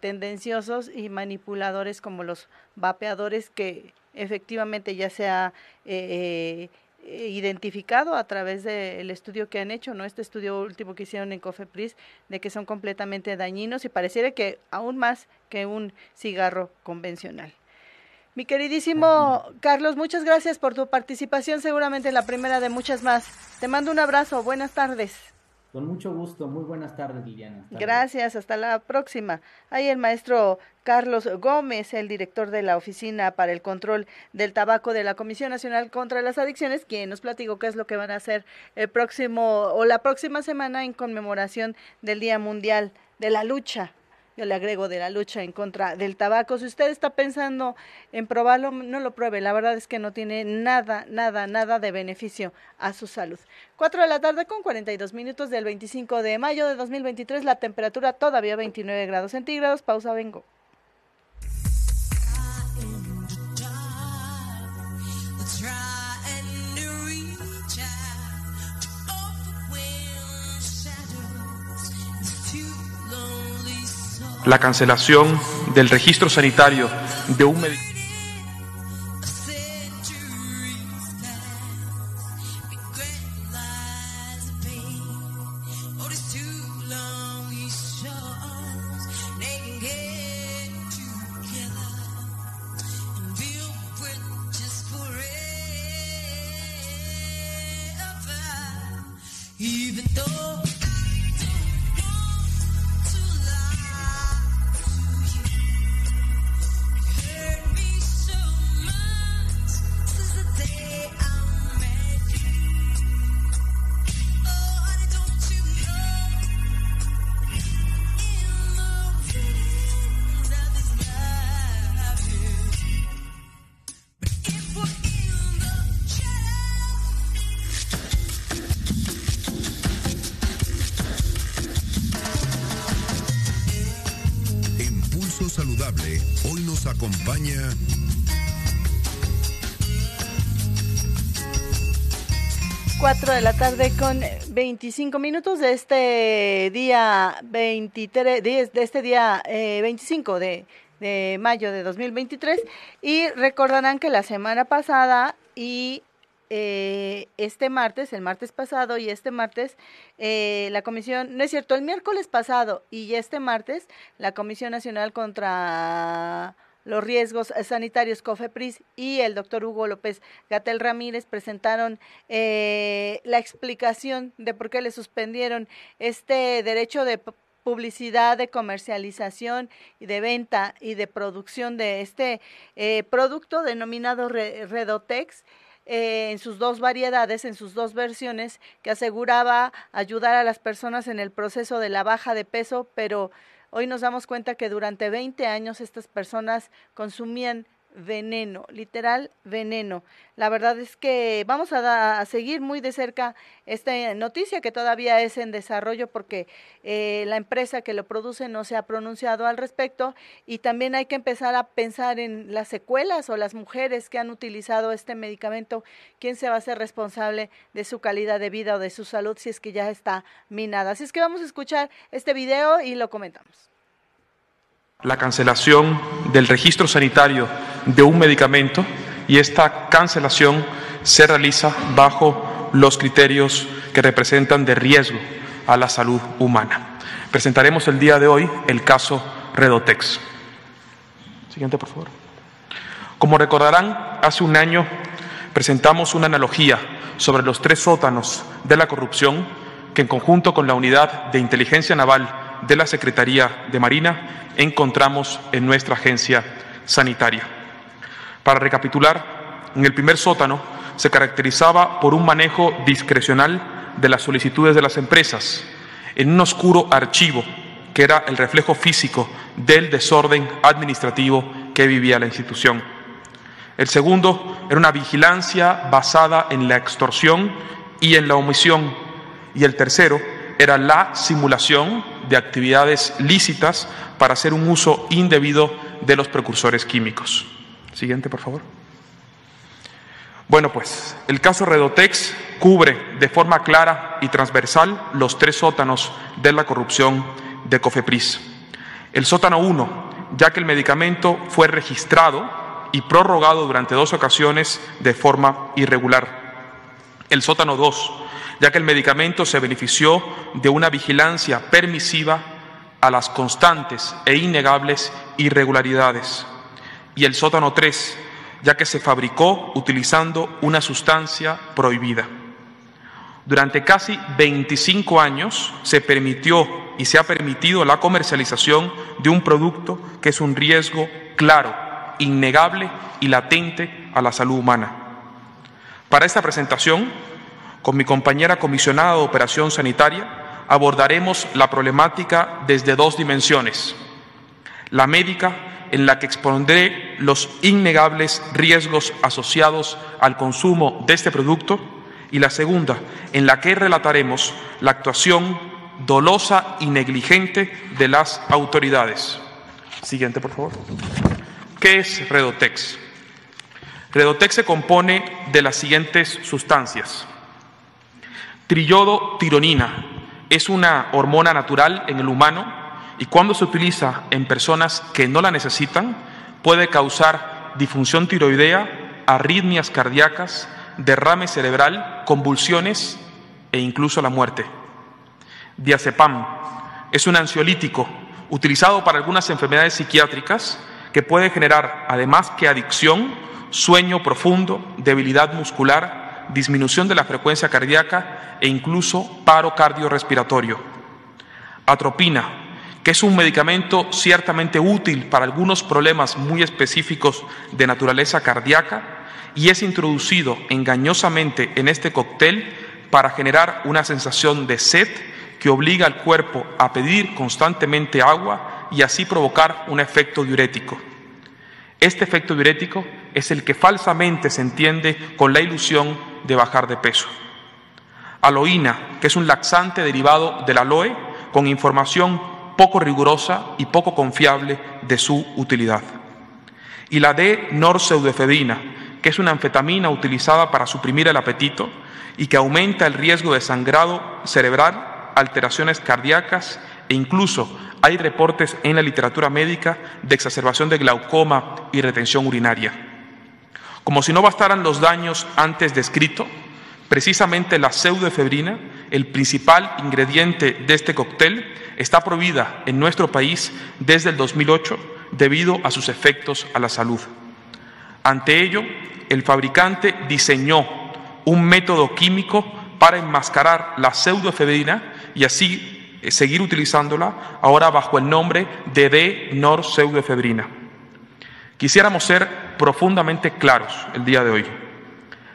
tendenciosos y manipuladores como los vapeadores que efectivamente ya sea... Eh, identificado a través del estudio que han hecho, ¿no? Este estudio último que hicieron en Cofepris, de que son completamente dañinos y pareciera que aún más que un cigarro convencional. Mi queridísimo Carlos, muchas gracias por tu participación, seguramente la primera de muchas más. Te mando un abrazo, buenas tardes. Con mucho gusto. Muy buenas tardes, Liliana. Gracias. Hasta la próxima. Ahí el maestro Carlos Gómez, el director de la Oficina para el Control del Tabaco de la Comisión Nacional contra las Adicciones, quien nos platicó qué es lo que van a hacer el próximo o la próxima semana en conmemoración del Día Mundial de la Lucha yo le agrego de la lucha en contra del tabaco. Si usted está pensando en probarlo, no lo pruebe. La verdad es que no tiene nada, nada, nada de beneficio a su salud. Cuatro de la tarde con 42 minutos del 25 de mayo de 2023. La temperatura todavía 29 grados centígrados. Pausa, vengo. La cancelación del registro sanitario de un medicamento la tarde con 25 minutos de este día 23, de, este día 25 eh, de, mayo de 2023 y recordarán que la semana pasada y eh, este martes, el martes pasado y este martes, eh, la comisión, no es cierto, el miércoles pasado y este martes, la Comisión Nacional contra los riesgos sanitarios COFEPRIS y el doctor Hugo López Gatel Ramírez presentaron eh, la explicación de por qué le suspendieron este derecho de publicidad, de comercialización y de venta y de producción de este eh, producto denominado Redotex. Eh, en sus dos variedades, en sus dos versiones, que aseguraba ayudar a las personas en el proceso de la baja de peso, pero Hoy nos damos cuenta que durante 20 años estas personas consumían veneno, literal veneno. La verdad es que vamos a, seguir muy de cerca esta noticia que todavía es en desarrollo porque eh, la empresa que lo produce no se ha pronunciado al respecto y también hay que empezar a pensar en las secuelas o las mujeres que han utilizado este medicamento, quién se va a hacer responsable de su calidad de vida o de su salud si es que ya está minada. Así es que vamos a escuchar este video y lo comentamos. La cancelación del registro sanitario de un medicamento y esta cancelación se realiza bajo los criterios que representan de riesgo a la salud humana. Presentaremos el día de hoy el caso Redotex. Siguiente, por favor. Como recordarán, hace un año presentamos una analogía sobre los tres sótanos de la corrupción que en conjunto con la unidad de inteligencia naval de la Secretaría de Marina encontramos en nuestra agencia sanitaria. Para recapitular, en el primer sótano se caracterizaba por un manejo discrecional de las solicitudes de las empresas en un oscuro archivo que era el reflejo físico del desorden administrativo que vivía la institución. El segundo era una vigilancia basada en la extorsión y en la omisión. Y el tercero era la simulación de actividades lícitas para hacer un uso indebido de los precursores químicos. Siguiente, por favor. Bueno, pues el caso Redotex cubre de forma clara y transversal los tres sótanos de la corrupción de Cofepris. El sótano 1, ya que el medicamento fue registrado y prorrogado durante dos ocasiones de forma irregular. El sótano 2, ya que el medicamento se benefició de una vigilancia permisiva a las constantes e innegables irregularidades. Y el sótano 3, ya que se fabricó utilizando una sustancia prohibida. Durante casi 25 años se permitió y se ha permitido la comercialización de un producto que es un riesgo claro, innegable y latente a la salud humana. Para esta presentación, con mi compañera comisionada de operación sanitaria, abordaremos la problemática desde dos dimensiones. La médica en la que expondré los innegables riesgos asociados al consumo de este producto y la segunda, en la que relataremos la actuación dolosa y negligente de las autoridades. Siguiente, por favor. ¿Qué es Redotex? Redotex se compone de las siguientes sustancias. Trillodo tironina es una hormona natural en el humano y cuando se utiliza en personas que no la necesitan, puede causar disfunción tiroidea, arritmias cardíacas, derrame cerebral, convulsiones e incluso la muerte. Diazepam es un ansiolítico utilizado para algunas enfermedades psiquiátricas que puede generar, además que adicción, sueño profundo, debilidad muscular, disminución de la frecuencia cardíaca e incluso paro cardiorrespiratorio. Atropina que es un medicamento ciertamente útil para algunos problemas muy específicos de naturaleza cardíaca y es introducido engañosamente en este cóctel para generar una sensación de sed que obliga al cuerpo a pedir constantemente agua y así provocar un efecto diurético. Este efecto diurético es el que falsamente se entiende con la ilusión de bajar de peso. Aloína, que es un laxante derivado del aloe, con información poco rigurosa y poco confiable de su utilidad. Y la de norpseudoefedrina, que es una anfetamina utilizada para suprimir el apetito y que aumenta el riesgo de sangrado cerebral, alteraciones cardíacas e incluso hay reportes en la literatura médica de exacerbación de glaucoma y retención urinaria. Como si no bastaran los daños antes descritos, precisamente la pseudoefedrina, el principal ingrediente de este cóctel, está prohibida en nuestro país desde el 2008 debido a sus efectos a la salud. Ante ello, el fabricante diseñó un método químico para enmascarar la pseudoefedrina y así eh, seguir utilizándola ahora bajo el nombre de D-norpseudoefedrina. Quisiéramos ser profundamente claros el día de hoy.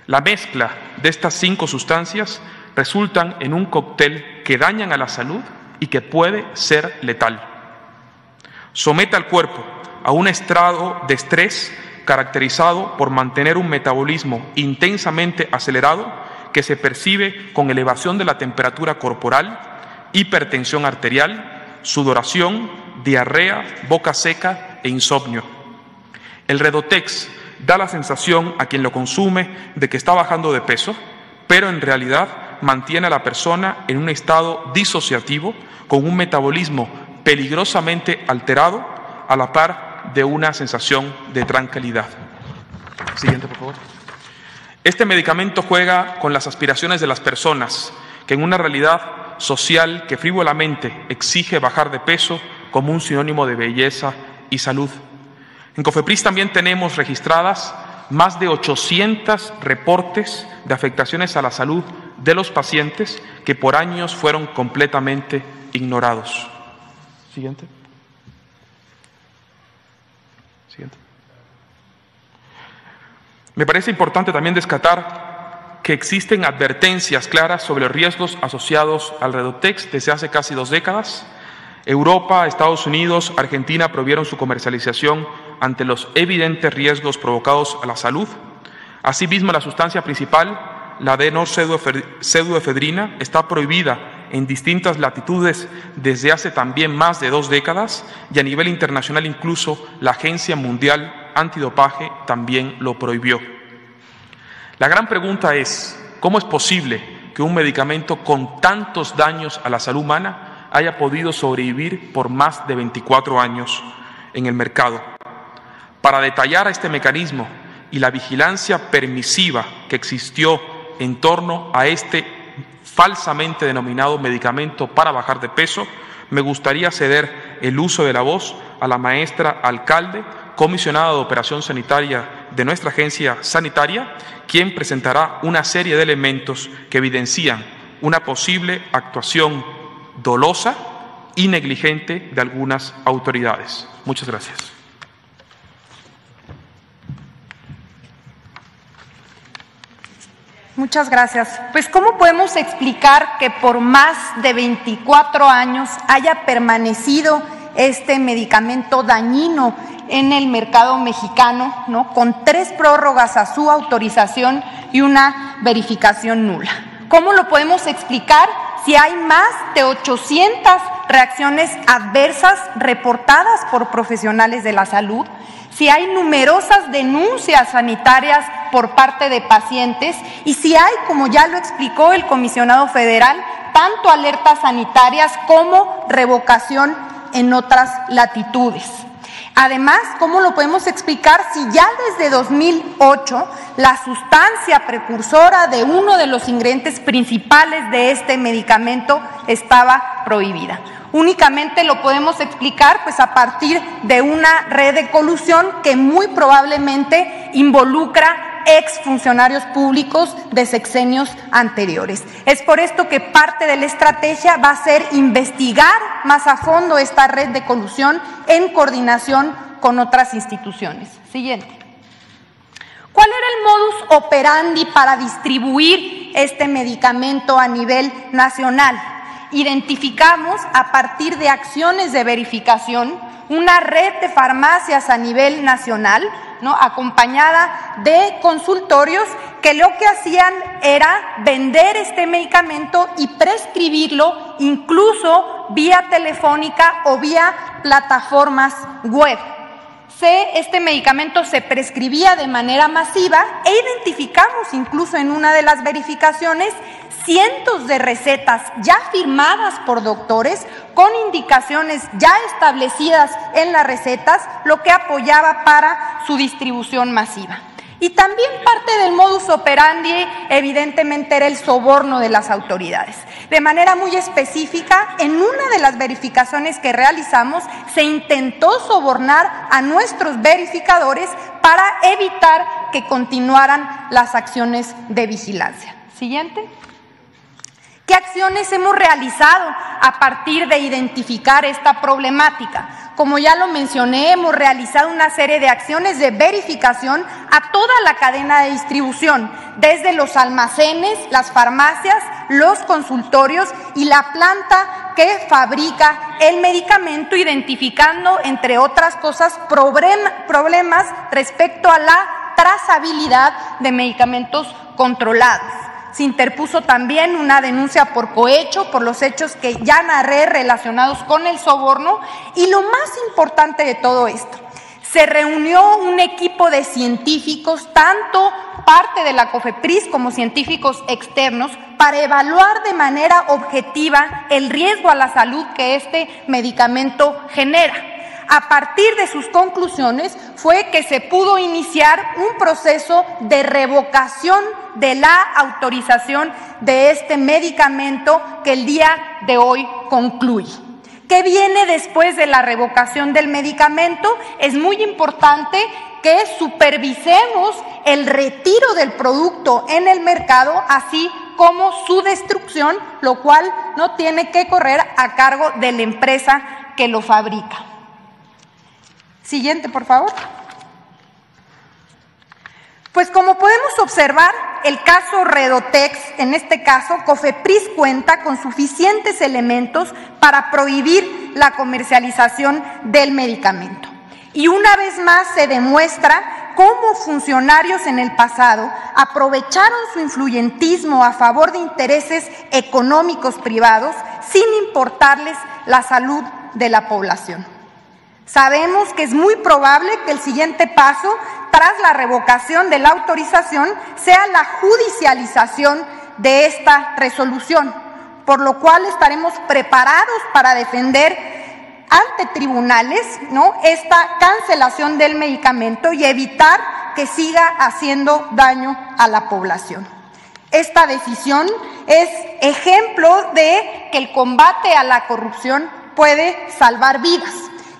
La mezcla de estas cinco sustancias resultan en un cóctel que dañan a la salud y que puede ser letal. Somete al cuerpo a un estado de estrés caracterizado por mantener un metabolismo intensamente acelerado que se percibe con elevación de la temperatura corporal, hipertensión arterial, sudoración, diarrea, boca seca e insomnio. El Redotex da la sensación a quien lo consume de que está bajando de peso, pero en realidad mantiene a la persona en un estado disociativo con un metabolismo peligrosamente alterado a la par de una sensación de tranquilidad. Siguiente, por favor. Este medicamento juega con las aspiraciones de las personas, que en una realidad social que frívolamente exige bajar de peso como un sinónimo de belleza y salud. En COFEPRIS también tenemos registradas más de 800 reportes de afectaciones a la salud de los pacientes que por años fueron completamente ignorados. Siguiente. Siguiente. Me parece importante también descatar que existen advertencias claras sobre los riesgos asociados al Redotex desde hace casi dos décadas. Europa, Estados Unidos, Argentina prohibieron su comercialización ante los evidentes riesgos provocados a la salud. Asimismo, la sustancia principal, la pseudoefedrina, está prohibida en distintas latitudes desde hace también más de dos décadas y a nivel internacional incluso la Agencia Mundial antidopaje también lo prohibió. La gran pregunta es, ¿cómo es posible que un medicamento con tantos daños a la salud humana haya podido sobrevivir por más de 24 años en el mercado? Para detallar este mecanismo y la vigilancia permisiva que existió en torno a este falsamente denominado medicamento para bajar de peso, me gustaría ceder el uso de la voz a la maestra alcalde comisionada de operación sanitaria de nuestra agencia sanitaria, quien presentará una serie de elementos que evidencian una posible actuación dolosa y negligente de algunas autoridades. Muchas gracias. Muchas gracias. Pues ¿cómo podemos explicar que por más de 24 años haya permanecido este medicamento dañino en el mercado mexicano, ¿no? con tres prórrogas a su autorización y una verificación nula. ¿Cómo lo podemos explicar si hay más de 800 reacciones adversas reportadas por profesionales de la salud? si hay numerosas denuncias sanitarias por parte de pacientes y si hay, como ya lo explicó el comisionado federal, tanto alertas sanitarias como revocación en otras latitudes. Además, ¿cómo lo podemos explicar si ya desde 2008 la sustancia precursora de uno de los ingredientes principales de este medicamento estaba prohibida? Únicamente lo podemos explicar pues a partir de una red de colusión que muy probablemente involucra exfuncionarios públicos de sexenios anteriores. Es por esto que parte de la estrategia va a ser investigar más a fondo esta red de colusión en coordinación con otras instituciones. Siguiente. ¿Cuál era el modus operandi para distribuir este medicamento a nivel nacional? Identificamos a partir de acciones de verificación una red de farmacias a nivel nacional ¿no? acompañada de consultorios que lo que hacían era vender este medicamento y prescribirlo incluso vía telefónica o vía plataformas web. Este medicamento se prescribía de manera masiva e identificamos incluso en una de las verificaciones cientos de recetas ya firmadas por doctores con indicaciones ya establecidas en las recetas, lo que apoyaba para su distribución masiva. Y también parte del modus operandi evidentemente era el soborno de las autoridades. De manera muy específica, en una de las verificaciones que realizamos, se intentó sobornar a nuestros verificadores para evitar que continuaran las acciones de vigilancia. Siguiente. ¿Qué acciones hemos realizado a partir de identificar esta problemática? Como ya lo mencioné, hemos realizado una serie de acciones de verificación a toda la cadena de distribución, desde los almacenes, las farmacias, los consultorios y la planta que fabrica el medicamento, identificando, entre otras cosas, problemas respecto a la trazabilidad de medicamentos controlados. Se interpuso también una denuncia por cohecho por los hechos que ya narré relacionados con el soborno. Y lo más importante de todo esto, se reunió un equipo de científicos, tanto parte de la COFEPRIS como científicos externos, para evaluar de manera objetiva el riesgo a la salud que este medicamento genera. A partir de sus conclusiones fue que se pudo iniciar un proceso de revocación de la autorización de este medicamento que el día de hoy concluye. ¿Qué viene después de la revocación del medicamento? Es muy importante que supervisemos el retiro del producto en el mercado, así como su destrucción, lo cual no tiene que correr a cargo de la empresa que lo fabrica. Siguiente, por favor. Pues como podemos observar, el caso Redotex, en este caso, Cofepris cuenta con suficientes elementos para prohibir la comercialización del medicamento. Y una vez más se demuestra cómo funcionarios en el pasado aprovecharon su influyentismo a favor de intereses económicos privados sin importarles la salud de la población. Sabemos que es muy probable que el siguiente paso tras la revocación de la autorización sea la judicialización de esta resolución, por lo cual estaremos preparados para defender ante tribunales ¿no? esta cancelación del medicamento y evitar que siga haciendo daño a la población. Esta decisión es ejemplo de que el combate a la corrupción puede salvar vidas.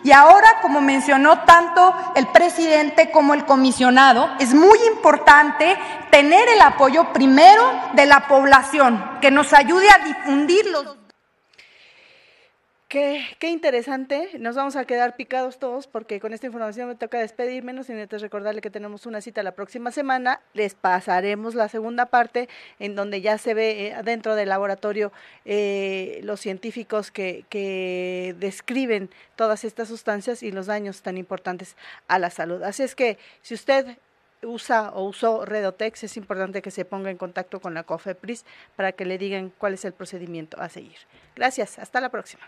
Y ahora, como mencionó tanto el presidente como el comisionado, es muy importante tener el apoyo primero de la población, que nos ayude a difundir los Qué, interesante, nos vamos a quedar picados todos porque con esta información me toca despedirme, no sin antes recordarle que tenemos una cita la próxima semana, les pasaremos la segunda parte en donde ya se ve eh, dentro del laboratorio eh, los científicos que, que describen todas estas sustancias y los daños tan importantes a la salud. Así es que si usted usa o usó Redotex, es importante que se ponga en contacto con la COFEPRIS para que le digan cuál es el procedimiento a seguir. Gracias, hasta la próxima.